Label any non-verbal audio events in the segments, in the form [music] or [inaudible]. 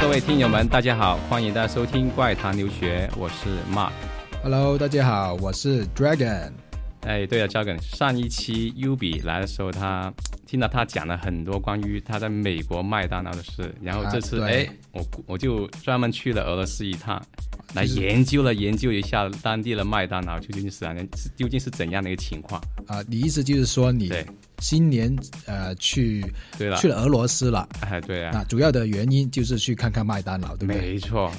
各位听友们，大家好，欢迎大家收听《怪谈留学》，我是 Mark。Hello，大家好，我是 Dragon。哎，对了，Dragon，上一期 U B 来的时候，他听到他讲了很多关于他在美国麦当劳的事，然后这次哎，我我就专门去了俄罗斯一趟，来研究了研究一下当地的麦当劳究竟是究竟是怎样的一个情况啊？你意思就是说你？新年呃去对了去了俄罗斯了哎对啊那主要的原因就是去看看麦当劳对不对？没错，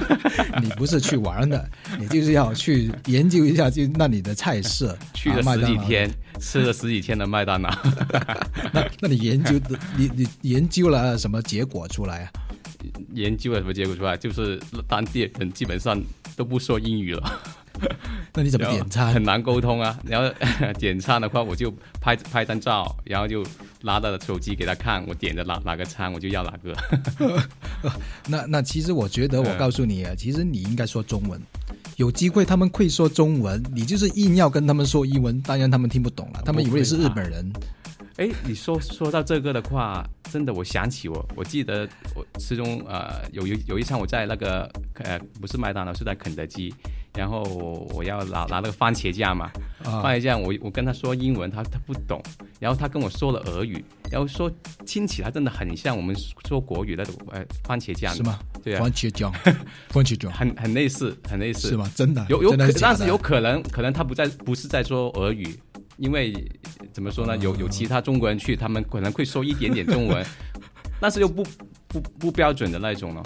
[laughs] 你不是去玩的，[laughs] 你就是要去研究一下就那里的菜色。[laughs] 去了十几天，吃了十几天的麦当劳。那那你研究的你你研究了什么结果出来啊？研究了什么结果出来？就是当地人基本上都不说英语了。[laughs] 那你怎么点餐？很难沟通啊！然后点餐的话，我就拍拍张照，然后就拿到手机给他看，我点的哪哪个餐，我就要哪个。[laughs] 那那其实我觉得，我告诉你啊，其实你应该说中文。有机会他们会说中文，你就是硬要跟他们说英文，当然他们听不懂了，他们以为你是日本人。哎，你说说到这个的话，真的，我想起我，我记得我其中呃有有有一场我在那个呃不是麦当劳，是在肯德基。然后我要拿拿那个番茄酱嘛，番茄酱我我跟他说英文，他他不懂，然后他跟我说了俄语，然后说听起来真的很像我们说国语那种呃番茄酱是吗？对啊，番茄酱，[laughs] 番茄酱很很类似，很类似是吗？真的有有，但是有可能可能他不在不是在说俄语，因为怎么说呢？有有其他中国人去，他们可能会说一点点中文，[laughs] 但是又不不不标准的那种了。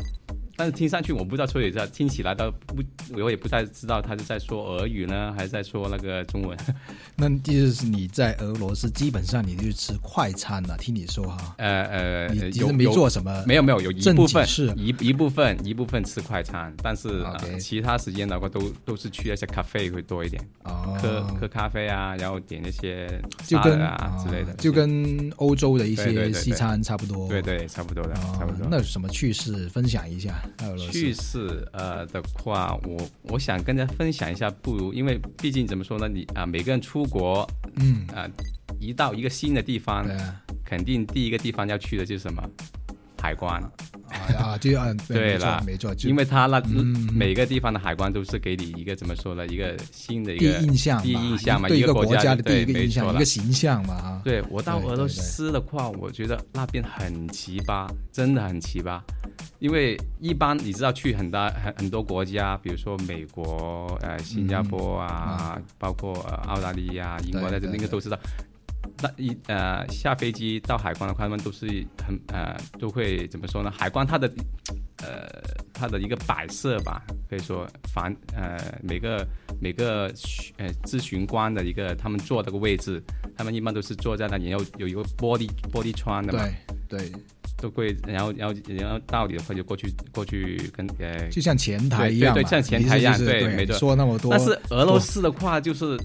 但是听上去我不知道说一下，听起来倒不，我也不太知道他是在说俄语呢，还是在说那个中文。[laughs] 那就是你在俄罗斯基本上你就吃快餐了，听你说哈。呃呃，你其实没做什么，没有没有，有一部分是一一部分一部分吃快餐，但是其他时间的话都都是去那些咖啡会多一点，喝喝咖啡啊，然后点那些就跟啊之类的，就跟欧洲的一些西餐差不多。对对，差不多的，差不多。那有什么趣事分享一下？趣事呃的话，我我想跟大家分享一下，不如因为毕竟怎么说呢，你啊每个人出国，嗯。啊一到一个新的地方，肯定第一个地方要去的就是什么海关。啊，就按 [laughs] 对了，没错，因为他那每个地方的海关都是给你一个怎么说呢？一个新的一个印象，第一印象嘛，一个国家的第一个印象，一个形象嘛。对我到俄罗斯的话，我觉得那边很奇葩，真的很奇葩。因为一般你知道去很大很很多国家，比如说美国、呃新加坡啊，包括澳大利亚、英国，那那个都知道。那一呃下飞机到海关的话，他们都是很呃都会怎么说呢？海关它的呃它的一个摆设吧，可以说防呃每个每个呃咨询官的一个他们坐这个位置，他们一般都是坐在那里，然后有一个玻璃玻璃窗的嘛，对对，都会然后然后然后到你的话就过去过去跟呃就像前台一样，对对像前台一样，对没错，说那么多，但是俄罗斯的话就是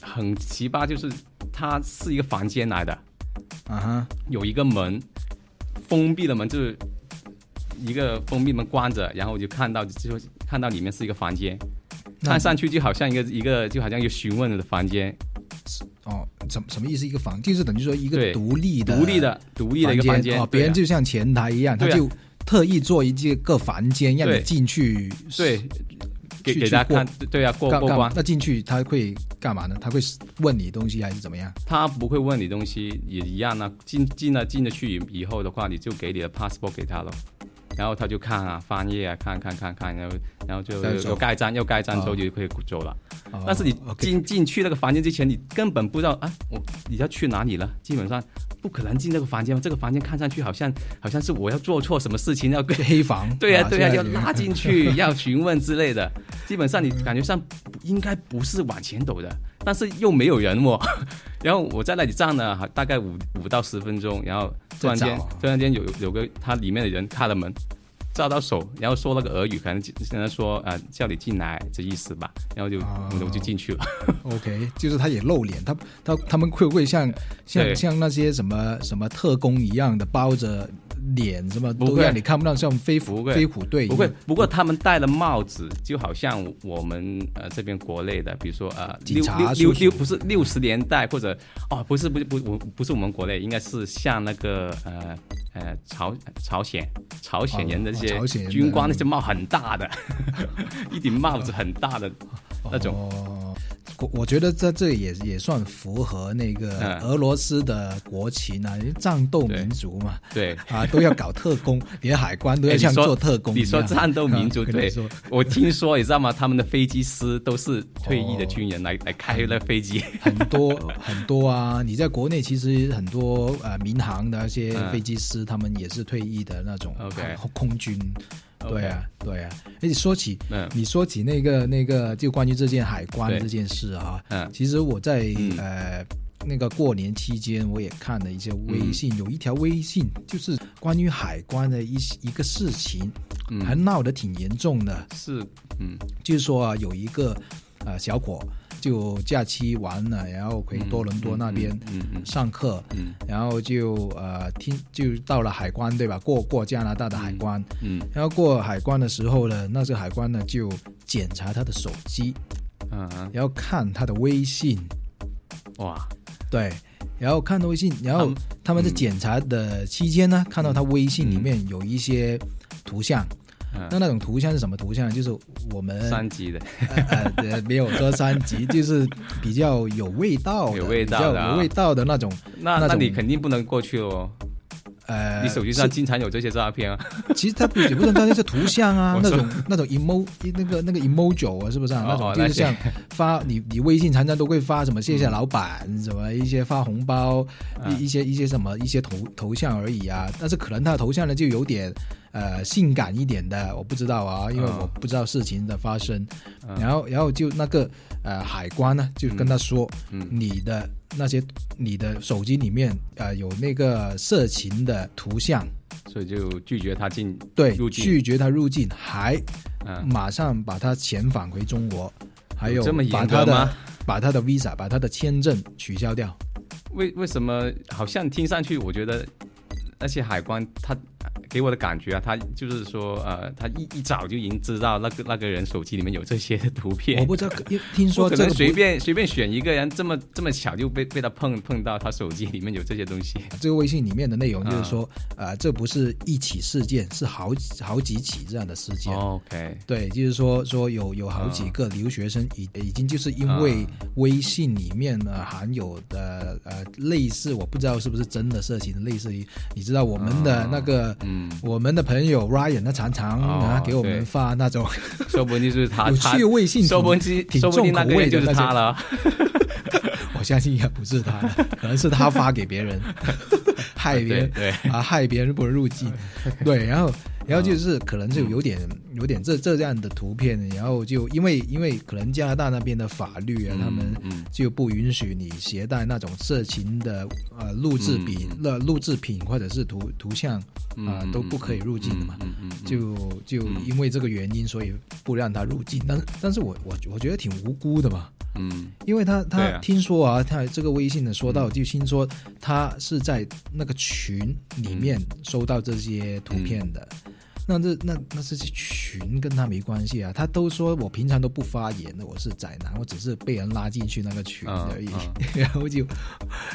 很奇葩，就是。它是一个房间来的，啊哈，有一个门，封闭的门，就是一个封闭门关着，然后我就看到，就看到里面是一个房间，看上去就好像一个一个，就好像一个询问的房间。哦，什什么意思？一个房，就是等于说一个独立的、独立的、独立的一个房间。哦，别人就像前台一样，他就特意做一个个房间让你进去。对。给大家看，对啊，过过关。那进去他会干嘛呢？他会问你东西还是怎么样？他不会问你东西，也一样啊。进进了进了去以以后的话，你就给你的 passport 给他了，然后他就看啊，翻页啊，看看看看，然后然后就盖章，要盖章之后哦就可以走了。哦但是你进进去那个房间之前，你根本不知道啊，我你要去哪里了？基本上不可能进这个房间嘛。这个房间看上去好像好像是我要做错什么事情要跟黑房 [laughs] 对呀、对呀、要拉进去，[laughs] 要询问之类的。基本上你感觉上应该不是往前走的，但是又没有人哦。[laughs] 然后我在那里站了大概五五到十分钟，然后突然间啊突然间有有个他里面的人开了门，照到手，然后说了个俄语，可能现在说呃叫你进来这意思吧，然后就、哦我就进去了。[laughs] [laughs] OK，就是他也露脸，他他他们会不会像像像那些什么什么特工一样的包着脸，什么不会。都让你看不到，像飞虎不会。飞虎队不会，不过他们戴了帽子，就好像我们呃这边国内的，比如说呃警六六六不是六十年代或者哦不是不是不不不是我们国内，应该是像那个呃呃朝朝鲜朝鲜人的那些军官那些帽很大的，[laughs] 一顶帽子很大的那种。哦，我我觉得在这也也算符合那个嗯俄罗斯的国情啊，因为战斗民族嘛，对，啊都要搞特工，[laughs] 连海关都要像做特工一你样。说战斗民族对啊我听说你知道吗？他们的飞机师都是退役的军人来、来开那飞机。很多 [laughs] 很多啊！你在国内其实很多呃民航的那些嗯飞机师，他们也是退役的那种 OK 空军。对啊，对啊。而且说起嗯。你说起那个那个，就关于这件海关这件事啊，嗯其实我在、嗯。呃那个过年期间，我也看了一些微信，嗯有一条微信就是关于海关的一一个事情，嗯。还闹得挺严重的。是嗯。就是说啊，有一个呃小伙就假期完了，然后回多伦多那边上课，嗯。然后就呃听就到了海关对吧？过过加拿大的海关，嗯。然后过海关的时候呢，那这个海关呢就检查他的手机，嗯。嗯然后看他的微信，哇。对，然后看到微信，然后他们在嗯。检查的期间呢，看到他微信里面有一些图像，嗯那那种图像是什么图像？就是我们三级的呃呃，没有说三级，就是比较有味道的，有味道的啊有味道的那种。那那那你肯定不能过去哦。呃，你手机上经常有这些照片啊。其实它不也不是它那些图像啊，[laughs] 那种那种 emo 那个那个 emoji 啊，是不是啊？哦那种就是像发你你微信常常都会发什么谢谢老板，什么一些发红包，嗯一一些一些什么一些头头像而已啊。但是可能他的头像呢就有点呃性感一点的，我不知道啊，因为嗯我不知道事情的发生。嗯然后然后就那个呃海关呢就跟他说，嗯你的那些你的手机里面呃有那个色情的图像，所以就拒绝他进对。拒绝他入境，还嗯，马上把他遣返回中国，还有把他的吗？把他的 visa 把他的签证取消掉。为为什么好像听上去，我觉得那些海关他给我的感觉啊，他就是说呃，他一一早就已经知道那个那个人手机里面有这些图片。我不知道，听说可能随便随便选一个人，这么这么巧就被被他碰碰到他手机里面有这些东西。这个微信里面的内容就是嗯说，呃，这不是一起事件，是好几好几起这样的事件。OK，对，就是说说有有好几个留学生已已经就是因为微信里面呢含有的呃类似我不知道是不是真的色情，类似于你知道我们的那个、嗯，我们的朋友 Ryan 他常常哦啊给我们发那种说不定就是他 [laughs] 有他趣味性说不挺定挺重口定那个就是他了。[laughs] 我相信应该不是他的，[laughs] 可能是他发给别人，害别人对啊，害别人不能入境。对，然后然后就是可能就有点有点这这样的图片，然后就因为因为可能加拿大那边的法律啊，他们嗯。就不允许你携带那种色情的呃录制品、呃录制品或者是图图像啊、都不可以入境的嘛。就就嗯。因为这个原因，所以不让他入境。但是但是我我我觉得挺无辜的嘛。嗯。因为他他听说啊，他这个微信的说到，就听说他是在那个群里面收到这些图片的。那这那那这些群跟他没关系啊，他都说我平常都不发言的，我是宅男，我只是被人拉进去那个群嗯而已，嗯 [laughs] 然后就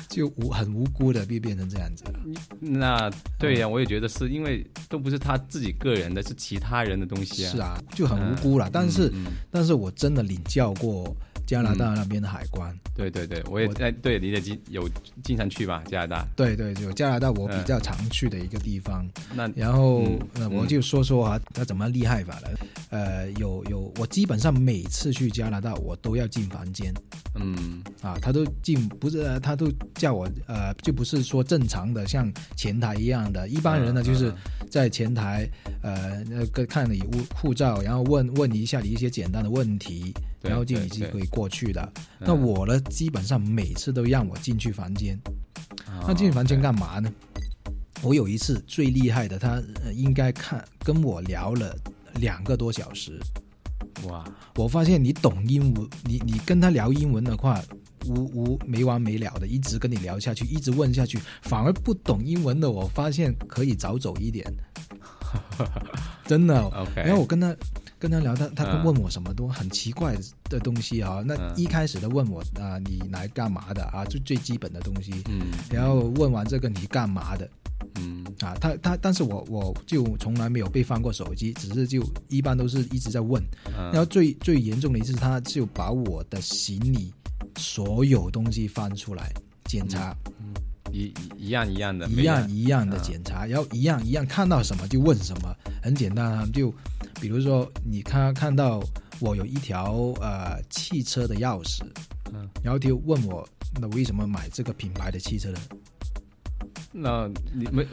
就无很无辜的变变成这样子了。那对呀、我也觉得是因为都不是他自己个人的，是其他人的东西啊。是啊，就很无辜了。但是、但是我真的领教过加拿大那边的海关。对对对，我也我在对你也经有经常去吧，加拿大。对对，有加拿大我比较常去的一个地方。那然后嗯呃，我就说说啊，他怎么厉害法了？呃，有有，我基本上每次去加拿大，我都要进房间嗯啊，他都进，不是呃他都叫我呃，就不是说正常的像前台一样的，一般人呢嗯就是嗯在前台呃那个看你护护照，然后问问一下你一些简单的问题，对然后就对对你就可以过去的。嗯那我呢，基本上每次都让我进去房间，哦那进去房间干嘛呢？我有一次最厉害的，他、呃应该看跟我聊了两个多小时。哇，我发现你懂英文，你你跟他聊英文的话，无无没完没了的，一直跟你聊下去，一直问下去，反而不懂英文的，我发现可以早走一点。[laughs] 真的。然后我跟他跟他聊，他他嗯问我什么都很奇怪的东西啊。那嗯一开始的问我啊、你来干嘛的啊？就最基本的东西。嗯然后问完这个你干嘛的嗯啊？他他，但是我我就从来没有被翻过手机，只是就一般都是一直在问。然后嗯最最严重的一次，他就把我的行李所有东西翻出来检查，一一一样一样的，一样一样的检查，然后一样一样看到什么就问什么，很简单啊，就比如说你看看到我有一条呃汽车的钥匙，嗯。然后就问我那为什么买这个品牌的汽车的？那你们，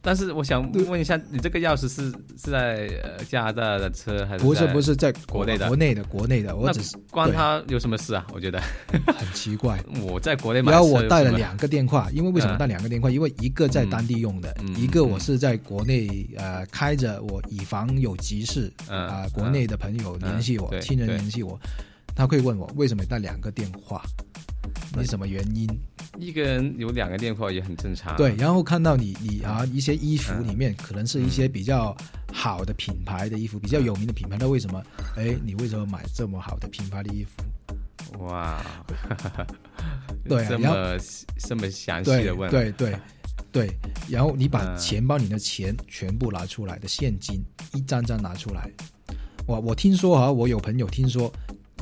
但是我想问一下，你这个钥匙是是在呃加拿大的车还是不是不是在国内的？国内的国内的，我只是关对。他有什么事啊？我觉得。很奇怪。[laughs] 我在国内买然后我带了两个电话，因为为什么嗯。带两个电话？因为一个在当地用的，嗯一个我是在国内呃开着，我以防有急事嗯啊、国内的朋友联系我，亲人联系我，他会问我为什么带两个电话，那你什么原因？一个人有两个电话也很正常。对，然后看到你你啊一些衣服嗯里面可能是一些比较好的品牌的衣服，比较有名的品牌，那为什么？哎，你为什么买这么好的品牌的衣服？哇，对啊这么这么详细的问，对对对，然后你把嗯钱包里的钱全部拿出来的现金，一张张拿出来。我我听说哈，我有朋友听说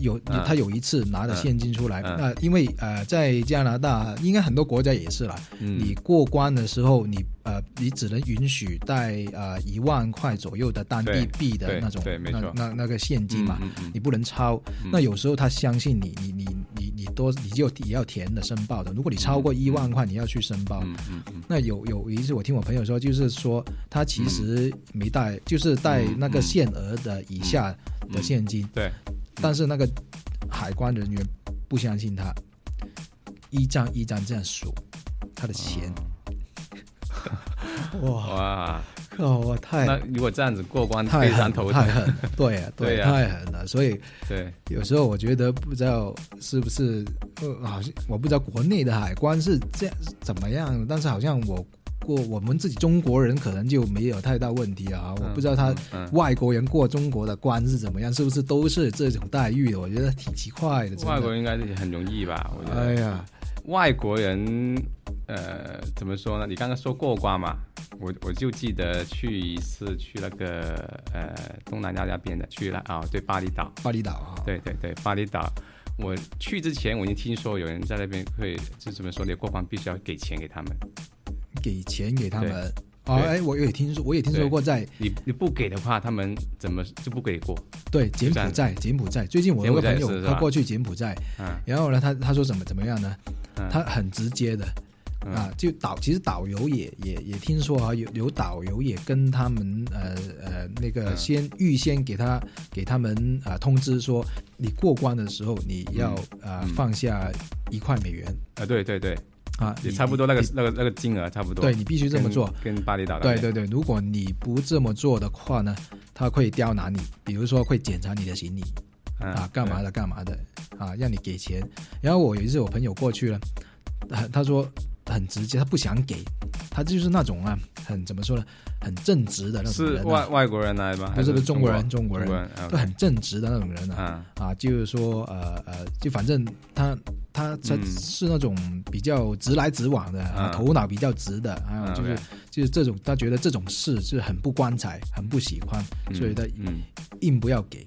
有嗯。他有一次拿着现金出来，嗯。那因为呃在加拿大，应该很多国家也是啦，嗯，你过关的时候，你呃你只能允许带呃一万块左右的当地币的那种那那那个现金嘛，你不能超。嗯。那有时候他相信你，你你你你多你就也要填的申报的。如果你超过一万块，你要去申报。那有有一次我听我朋友说，就是说他其实没带，就是带那个限额的以下的现金，对，但是那个海关人员不相信他，一张一张这样数他的钱。[laughs] 哇哇，靠！我太那如果这样子过关太非常狠头疼，太狠了，[laughs] 对啊，对啊太狠了。所以对，有时候我觉得不知道是不是，呃，好像我不知道国内的海关是这样怎么样，但是好像我过我们自己中国人可能就没有太大问题啊。我不知道他外国人过中国的关是怎么样，是不是都是这种待遇的？我觉得挺奇怪的。的外国人应该是很容易吧？我觉得。哎呀，外国人，呃，怎么说呢？你刚刚说过关嘛，我我就记得去一次去那个呃东南亚那边的，去了啊、对巴厘岛，巴厘岛啊，对对对，巴厘岛。我去之前我已经听说有人在那边会，就怎么说你？过关必须要给钱给他们，给钱给他们。对。哦，哎，我也听说，我也听说过在你你不给的话，他们怎么就不给过？对柬埔寨，柬埔寨。最近我有个朋友他过去柬埔寨，嗯。然后呢，他他说怎么怎么样呢？嗯，他很直接的，嗯。啊，就导其实导游也也也听说啊，有有导游也跟他们呃呃那个嗯。先预先给他给他们啊、通知说，你过关的时候你要啊、嗯。放下一块美元。啊，对对对，啊，你也差不多那个那个那个金额差不多。对你必须这么做。跟，跟巴厘岛那边对对对，如果你不这么做的话呢，他会刁难你，比如说会检查你的行李嗯啊，干嘛的干嘛的啊，让你给钱。然后我有一次我朋友过去了，他他说很直接，他不想给，他就是那种啊，很怎么说呢，很正直的那种是人、啊。外外国人来吗？不是不是中中国人，中国人都很正直的那种人啊。啊啊，就是说，呃呃，就反正他他他嗯是那种比较直来直往的，头脑比较直的，还有啊就是、就是这种，他觉得这种事是很不光彩，很不喜欢，嗯所以他嗯，硬不要给。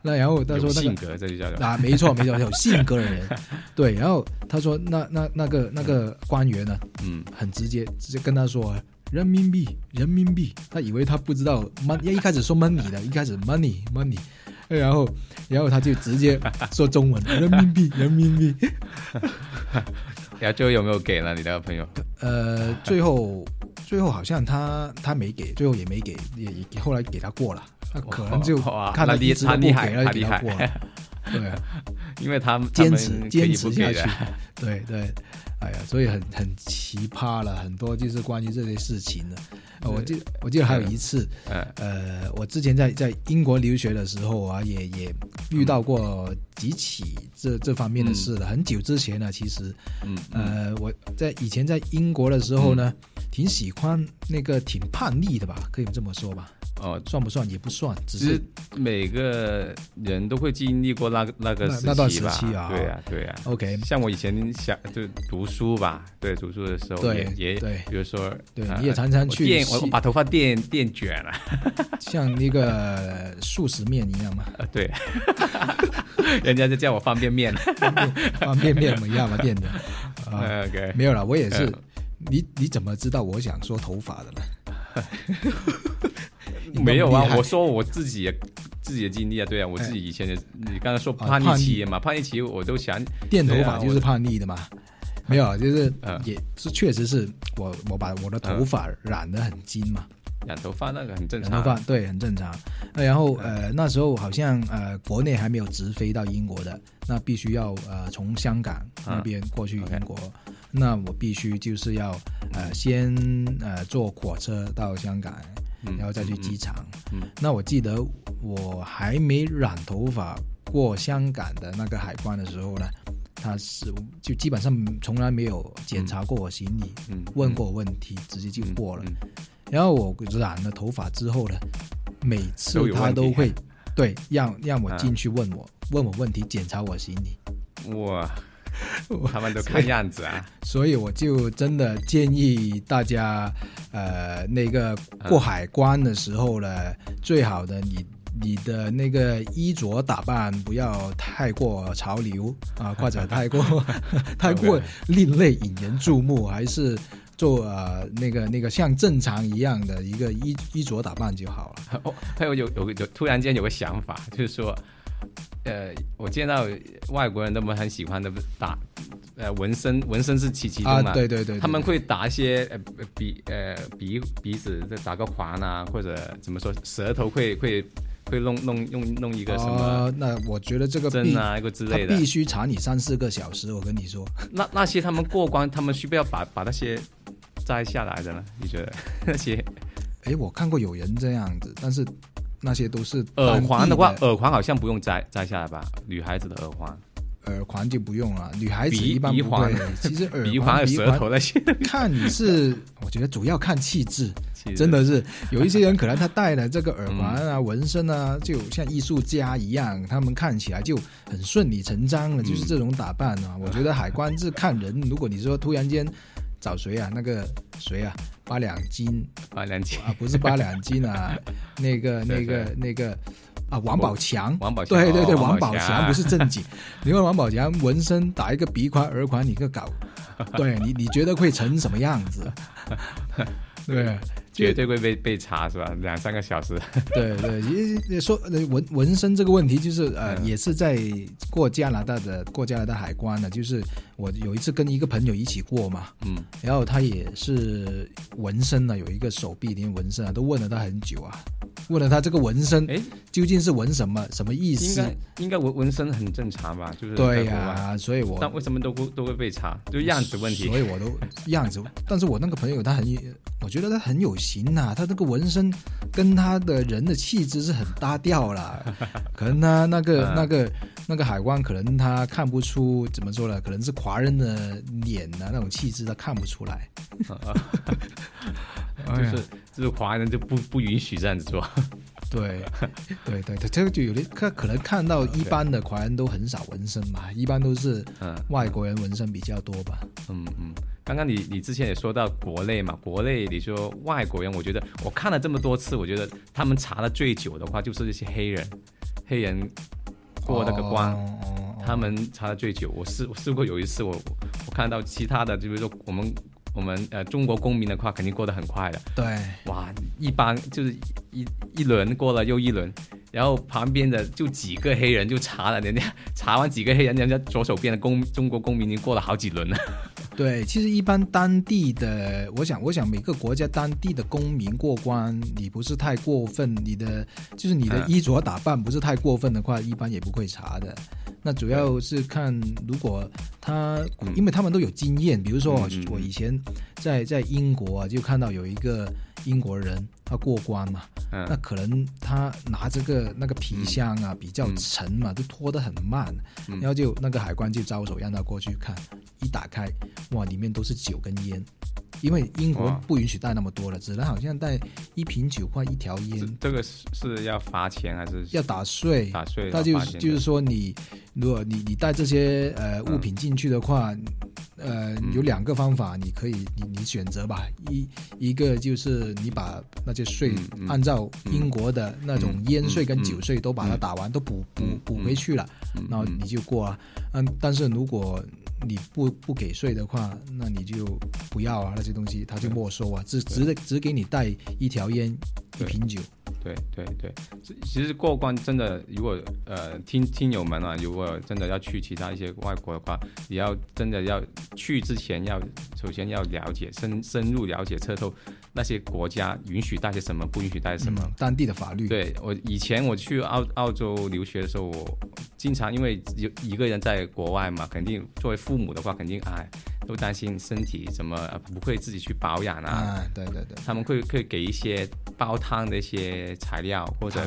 那然后他说那个性格这就叫。啊，没错没错，有性格的人，[laughs] 对。然后他说那那那个那个官员呢，嗯。很直接，直接跟他说人民币，人民币。他以为他不知道 money，一开始说 money 的，一开始 money money，然后然后他就直接说中文，人民币，人民币。然后最后有没有给了你那个朋友？呃，最后最后好像他他没给，最后也没给，也也后来给他过了。那可能就看他那厉一直都不他厉害给了，他过了。对啊，因为他们坚持坚持下去的，对对，哎呀，所以很很奇葩了，很多就是关于这些事情的。呃我记我记得还有一次，嗯呃，我之前在在英国留学的时候啊，也也遇到过几起这这方面的事了。很久之前呢，其实嗯嗯呃，我在以前在英国的时候呢，挺喜欢那个挺叛逆的吧，可以这么说吧？哦，算不算也不算，只是每个人都会经历过那个那个时那那段期吧时期啊对呀对呀。OK。像我以前想就读书吧，对，读书的时候对也也，对比如说，呃对你也常常去电，我我把头发电电卷了，[laughs] 像那个素食面一样嘛，呃，对，[laughs] 人家就叫我方便面。方便面一样嘛，电的 [laughs] 啊，，OK，没有了，我也是。嗯。你你怎么知道我想说头发的呢？没有啊我说我自己也自己的经历啊，对啊，我自己以前的，你刚才说啊叛逆期嘛，叛逆期我都想，电头发就是叛逆的嘛。没有，啊就是嗯。也是确实是我我把我的头发染得很金嘛，染头发那个很正常，染头发对很正常。那然后呃那时候好像呃国内还没有直飞到英国的，那必须要呃从香港那边过去英国，那我必须就是要呃先呃坐火车到香港，嗯然后再去机场。嗯嗯。那我记得我还没染头发过香港的那个海关的时候呢，他是就基本上从来没有检查过我行李，嗯，问过我问题，直接就过了。嗯，然后我染了头发之后呢，每次他都会对让让我啊进去问我、问我问题，检查我行李。嗯哇，他们都看样子啊，所以我就真的建议大家，呃，那个过海关的时候呢，最好的你你的那个衣着打扮不要太过潮流啊，[laughs] 或者太过 [laughs] 太过另类引人注目，还是做呃那个那个像正常一样的一个衣衣着打扮就好了。[laughs] 哦，还有有有有突然间有个想法，就是说，呃，我见到外国人他们很喜欢的打，呃，纹身，纹身是其其中啊，嘛，对对对对他们会打一些呃鼻呃鼻鼻子再打个环啊，或者怎么说，舌头会会会弄弄弄弄一个什么呃，那我觉得这个必针啊，一个之类的必。须查你三四个小时，我跟你说。那那些他们过关，他们需不要把把那些摘下来的呢？你觉得 [laughs] 那些哎，我看过有人这样子，但是那些都是耳环的话，耳环好像不用摘摘下来吧？女孩子的耳环，耳环就不用了，女孩子一般不会。其实耳 [laughs] 鼻环鼻舌头那些，看你是，[laughs] 我觉得主要看气质，真的是。有一些人可能他戴了这个耳环嗯。啊、纹身啊，就像艺术家一样，他们看起来就很顺理成章了，嗯。就是这种打扮啊。我觉得海关是看人，如果你说突然间找谁啊，那个谁啊，八两金。八，两金。啊，不是八两金啊，[laughs] 那个那对个那个啊，王宝强。王宝强，对对对，哦王宝强强不是正经。你问王宝强纹身打一个鼻宽、耳环，你个搞，对你你觉得会成什么样子？[laughs] 对，绝对会被被查是吧？两三个小时，对 [laughs] 对，也说呃纹纹身这个问题，就是呃，嗯也是在过加拿大的过加拿大海关的，就是我有一次跟一个朋友一起过嘛，嗯，然后他也是纹身呢，有一个手臂连纹身啊，都问了他很久啊，问了他这个纹身哎，究竟是纹什么，什么意应思？该应该纹纹身很正常吧？就是对呀、所以我但为什么都会都会被查？就样子问题所以我都样子。但是我那个朋友他很，我觉得他很有型呐、他这个纹身跟他的人的气质是很搭调啦。[laughs] 可能他那个、嗯那个那个海关可能他看不出怎么说呢？可能是华人的脸啊，那种气质他看不出来。[laughs] 就是就是华人就不不允许这样子做。[laughs] 对，对对对，这个就有点可可能看到一般的华人都很少纹身嘛，一般都是外国人纹身比较多吧。嗯嗯，刚刚你你之前也说到国内嘛，国内你说外国人，我觉得我看了这么多次，我觉得他们查的最久的话就是那些黑人，黑人过那个关，他们查的最久。我试我试过有一次，我我看到其他的，就比如说我们。我们呃，中国公民的话，肯定过得很快的。对，哇，一般就是一一轮过了又一轮，然后旁边的就几个黑人就查了，人家 [laughs] 查完几个黑人，人家左手边的公中国公民已经过了好几轮了。对，其实一般当地的，我想，我想每个国家当地的公民过关，你不是太过分，你的就是你的衣着打扮不是太过分的话，一般也不会查的。那主要是看，如果他，因为他们都有经验，比如说我以前在在英国啊，就看到有一个英国人他过关嘛，那可能他拿这个那个皮箱啊比较沉嘛，就拖得很慢，然后就那个海关就招手让他过去看，一打开，哇，里面都是酒跟烟。因为英国不允许带那么多了，只能好像带一瓶酒或一条烟。这个是是要罚钱还是要打税？打税。那就就是说，你如果你你带这些呃物品进去的话，呃，有两个方法，你可以你你选择吧。一一个就是你把那些税按照英国的那种烟税跟酒税都把它打完，都补补补回去了，然后你就过啊。嗯，但是如果你不不给税的话，那你就不要啊，那些东西他就没收啊，只只只给你带一条烟，一瓶酒。对对对，其实过关真的，如果呃听听友们啊，如果真的要去其他一些外国的话，也要真的要去之前要首先要了解深深入了解彻透那些国家允许带些什么，不允许带什么，当地的法律。对我以前我去澳澳洲留学的时候，我经常因为有一个人在国外嘛，肯定作为父母的话，肯定哎都担心身体怎么不会自己去保养啊。对对对，他们会会给一些煲汤的一些。材料或者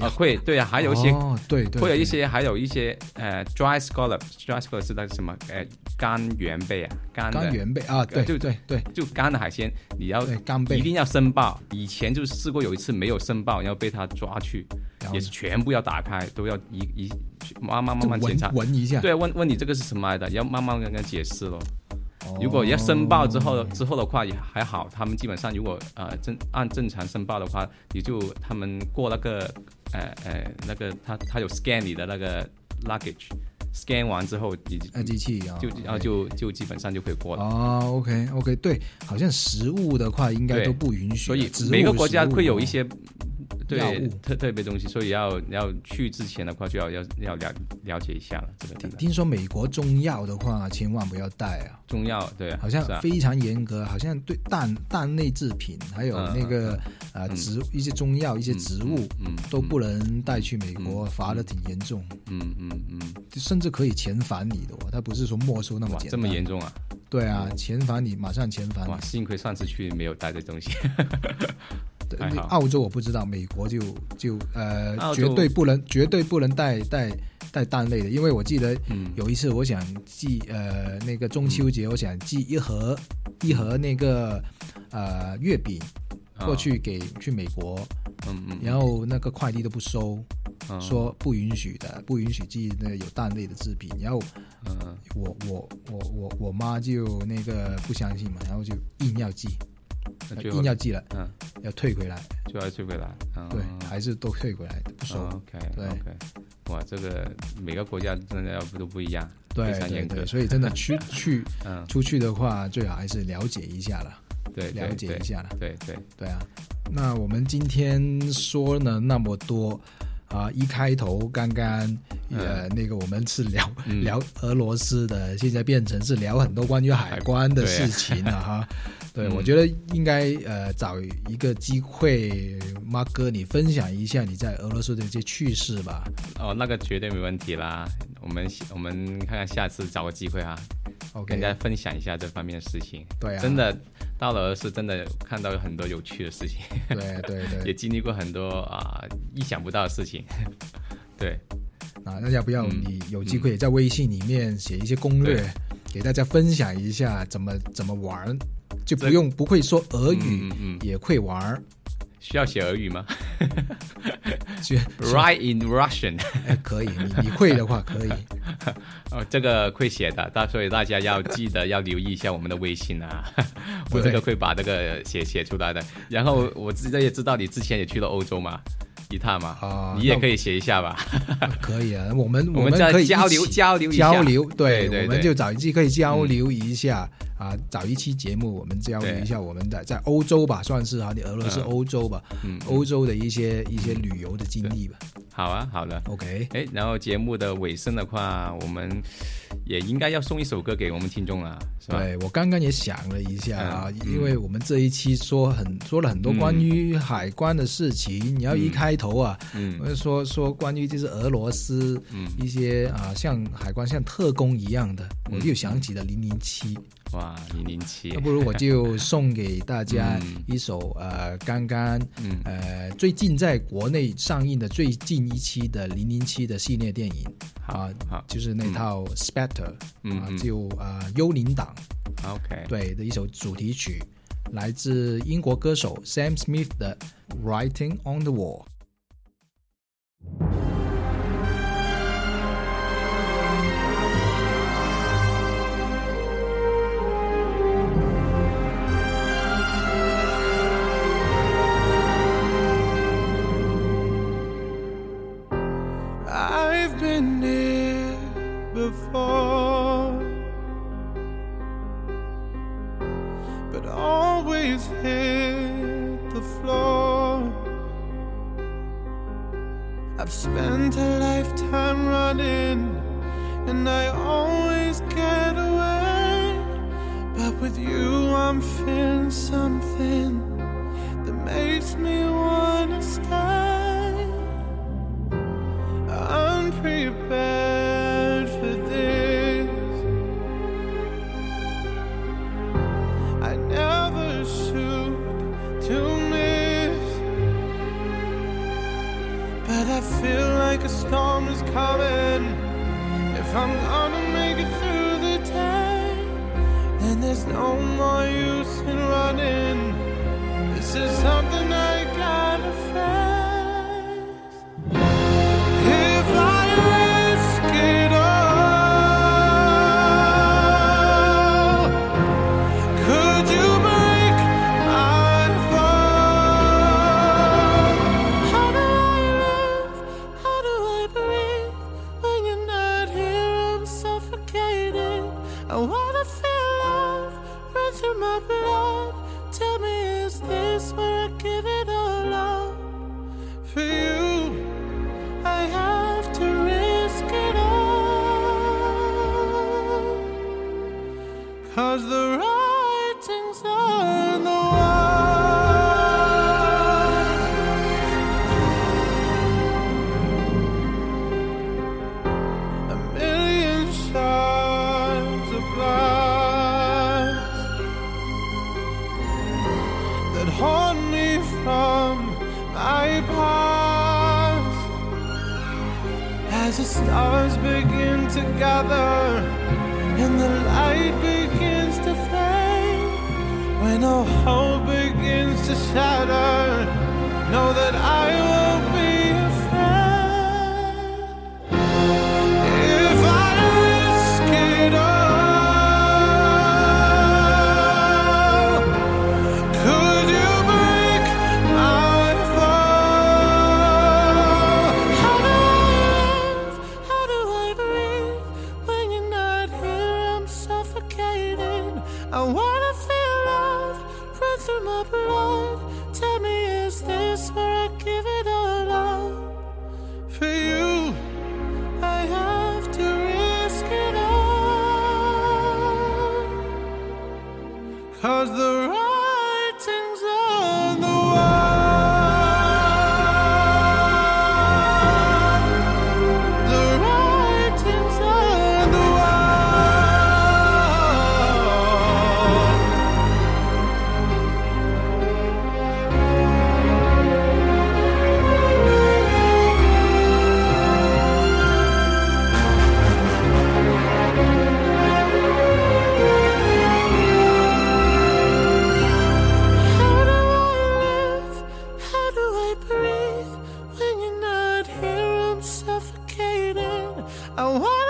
啊 [laughs] 会对啊，还有一些对对，会有一些还有一些呃，dry scallop，dry scallop 是那个什么呃，干圆贝啊，干干元贝啊，对对对对，就干的海鲜，你要干贝一定要申报。以前就试过有一次没有申报，然后被他抓去，也是全部要打开，都要一一慢慢慢慢检查闻一下，对，问问你这个是什么来的，要慢慢跟他解释咯。如果要申报之后之后的话也还好，他们基本上如果呃正按正常申报的话，你就他们过那个呃呃那个他他有 scan 你的那个 luggage，scan 完之后你按机器就然后就就基本上就可以过了。哦，OK OK，对，好像食物的话应该都不允许，所以每个国家会有一些。对特特别东西，所以要要去之前的话，就要要要了了解一下了。这个听听说美国中药的话，千万不要带啊！中药对，好像非常严格，好像对蛋蛋类制品，还有那个呃植一些中药、一些植物，嗯，都不能带去美国，罚的挺严重。嗯嗯嗯，甚至可以遣返你的哦，他不是说没收那么简单。这么严重啊？对啊，遣返你，马上遣返。哇，幸亏上次去没有带这东西。澳洲我不知道，美国就就呃绝对不能绝对不能带带带蛋类的，因为我记得有一次我想寄呃那个中秋节我想寄一盒一盒那个呃月饼过去给去美国，嗯嗯，然后那个快递都不收，说不允许的，不允许寄那个有蛋类的制品，然后嗯。我我我我我妈就那个不相信嘛，然后就硬要寄。硬要寄了，嗯，要退回来，就要退回来，对，还是都退回来，不收。OK，对。哇，这个每个国家真的要不都不一样，对对对，所以真的去 [laughs] 去，嗯，出去的话，最好还是了解一下了，对，了解一下了，对对。对啊。那我们今天说了那么多。啊，一开头刚刚呃那个我们是聊 [laughs] 聊俄罗斯的，现在变成是聊很多关于海关的事情了哈。[laughs] 对，我觉得应该呃找一个机会，马哥你分享一下你在俄罗斯的一些趣事吧。哦，那个绝对没问题啦。我们我们看看下次找个机会啊，跟大家分享一下这方面的事情。对啊，真的到了俄罗斯，真的看到有很多有趣的事情。对对对，[laughs] 也经历过很多啊意想不到的事情。对，啊，那要不要你有机会在微信里面写一些攻略，给大家分享一下怎么怎么玩，就不用不会说俄语，也会玩。需要写俄语吗？[laughs] Write in Russian，哎，可以，你你会的话可以。[laughs] 哦，这个会写的，大所以大家要记得要留意一下我们的微信啊，[laughs] 我这个会把这个写写出来的。然后我自己也知道你之前也去了欧洲嘛。一趟嘛，啊，你也可以学一下吧。可以啊，我们我们 [laughs] 可以交流交流交流，对，我们就找一期可以交流一下啊，找一期节目，我们交流一下我们的在欧洲吧，算是哈，你俄罗斯欧洲吧，嗯，欧洲的一些一些旅游的经历吧。好啊，好的，OK。哎，然后节目的尾声的话，我们也应该要送一首歌给我们听众啊，是吧？对我刚刚也想了一下啊，因为我们这一期说很说了很多关于海关的事情，你要一开头啊，嗯，说说关于就是俄罗斯，嗯，一些啊像海关像特工一样的，我就想起了零零七。哇，零零七，那不如我就送给大家 [laughs] 一首呃，刚刚呃最近在国内上映的最近一期的零零七的系列电影啊，好，就是那套 Spectre，啊，就啊幽灵党，OK，对的一首主题曲，来自英国歌手 Sam Smith 的 Writing on the Wall。I feel like a storm is coming. If I'm gonna make it through the day, then there's no more use in running. This is something I Cause the writing's on the wall. A million shards of glass that haunt me from my past as the stars begin to gather. When all hope begins to shatter, know that I I breathe when you're not here. I'm suffocating. I want.